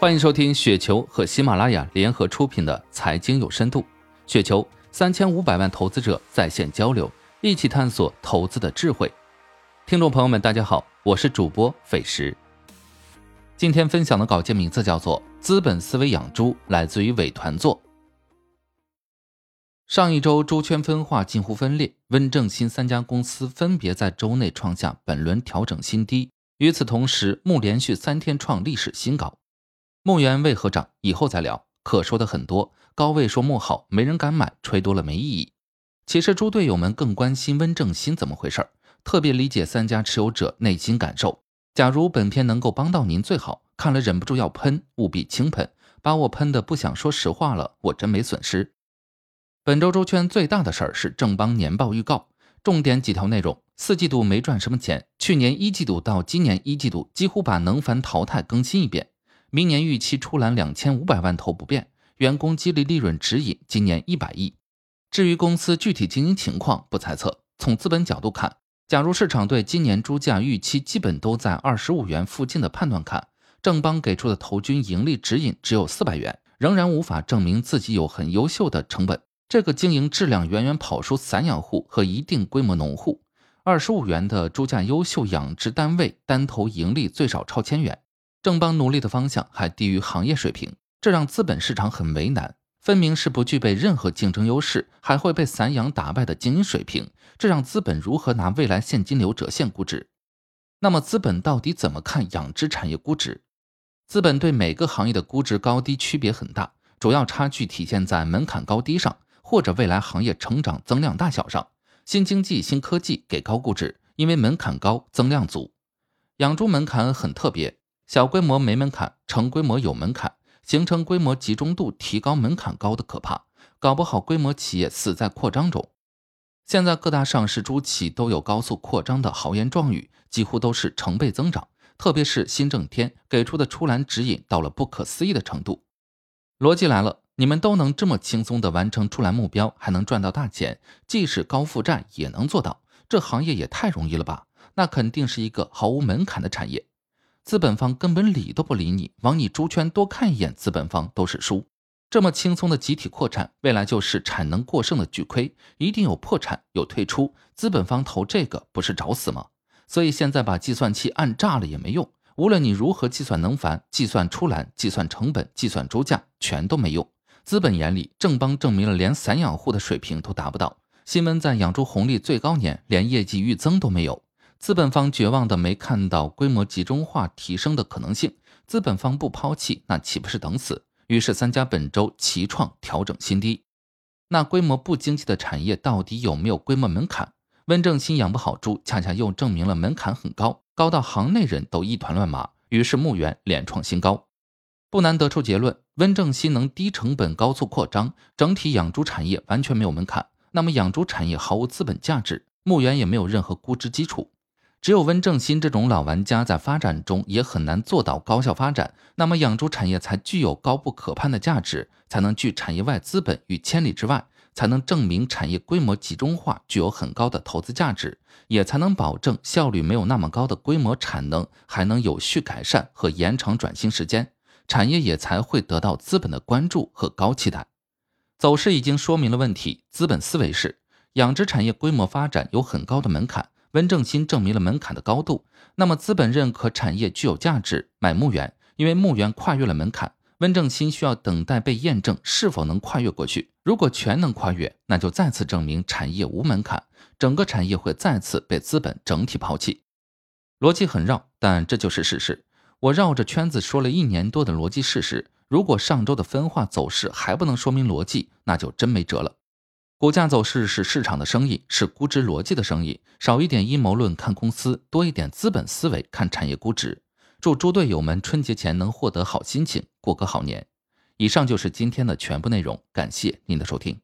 欢迎收听雪球和喜马拉雅联合出品的《财经有深度》，雪球三千五百万投资者在线交流，一起探索投资的智慧。听众朋友们，大家好，我是主播斐石。今天分享的稿件名字叫做《资本思维养猪》，来自于伪团座。上一周猪圈分化近乎分裂，温正新三家公司分别在周内创下本轮调整新低。与此同时，牧连续三天创历史新高。牧原为何涨？以后再聊。可说的很多，高位说牧好，没人敢买，吹多了没意义。其实猪队友们更关心温正新怎么回事儿特别理解三家持有者内心感受。假如本片能够帮到您最好，看了忍不住要喷，务必轻喷，把我喷的不想说实话了，我真没损失。本周周圈最大的事儿是正邦年报预告，重点几条内容：四季度没赚什么钱，去年一季度到今年一季度几乎把能繁淘汰更新一遍。明年预期出栏两千五百万头不变，员工激励利润指引今年一百亿。至于公司具体经营情况不猜测。从资本角度看，假如市场对今年猪价预期基本都在二十五元附近的判断看，正邦给出的头均盈利指引只有四百元，仍然无法证明自己有很优秀的成本。这个经营质量远远跑输散养户和一定规模农户。二十五元的猪价优秀养殖单位单头盈利最少超千元。正邦努力的方向还低于行业水平，这让资本市场很为难。分明是不具备任何竞争优势，还会被散养打败的经营水平，这让资本如何拿未来现金流折现估值？那么资本到底怎么看养殖产业估值？资本对每个行业的估值高低区别很大，主要差距体现在门槛高低上，或者未来行业成长增量大小上。新经济、新科技给高估值，因为门槛高，增量足。养猪门槛很特别。小规模没门槛，成规模有门槛，形成规模集中度提高，门槛高的可怕，搞不好规模企业死在扩张中。现在各大上市猪企都有高速扩张的豪言壮语，几乎都是成倍增长，特别是新正天给出的出栏指引到了不可思议的程度。逻辑来了，你们都能这么轻松的完成出栏目标，还能赚到大钱，即使高负债也能做到，这行业也太容易了吧？那肯定是一个毫无门槛的产业。资本方根本理都不理你，往你猪圈多看一眼，资本方都是输。这么轻松的集体扩产，未来就是产能过剩的巨亏，一定有破产有退出。资本方投这个不是找死吗？所以现在把计算器按炸了也没用，无论你如何计算能繁、计算出栏、计算成本、计算猪价，全都没用。资本眼里，正邦证明了连散养户的水平都达不到。新闻在养猪红利最高年，连业绩预增都没有。资本方绝望的没看到规模集中化提升的可能性，资本方不抛弃，那岂不是等死？于是三家本周齐创调整新低。那规模不经济的产业到底有没有规模门槛？温正新养不好猪，恰恰又证明了门槛很高，高到行内人都一团乱麻。于是牧原连创新高，不难得出结论：温正新能低成本高速扩张，整体养猪产业完全没有门槛。那么养猪产业毫无资本价值，牧原也没有任何估值基础。只有温正新这种老玩家在发展中也很难做到高效发展，那么养猪产业才具有高不可攀的价值，才能拒产业外资本于千里之外，才能证明产业规模集中化具有很高的投资价值，也才能保证效率没有那么高的规模产能还能有序改善和延长转型时间，产业也才会得到资本的关注和高期待。走势已经说明了问题，资本思维是养殖产业规模发展有很高的门槛。温正新证明了门槛的高度，那么资本认可产业具有价值，买牧原，因为牧原跨越了门槛。温正新需要等待被验证是否能跨越过去，如果全能跨越，那就再次证明产业无门槛，整个产业会再次被资本整体抛弃。逻辑很绕，但这就是事实。我绕着圈子说了一年多的逻辑事实，如果上周的分化走势还不能说明逻辑，那就真没辙了。股价走势是市场的生意，是估值逻辑的生意。少一点阴谋论看公司，多一点资本思维看产业估值。祝猪队友们春节前能获得好心情，过个好年。以上就是今天的全部内容，感谢您的收听。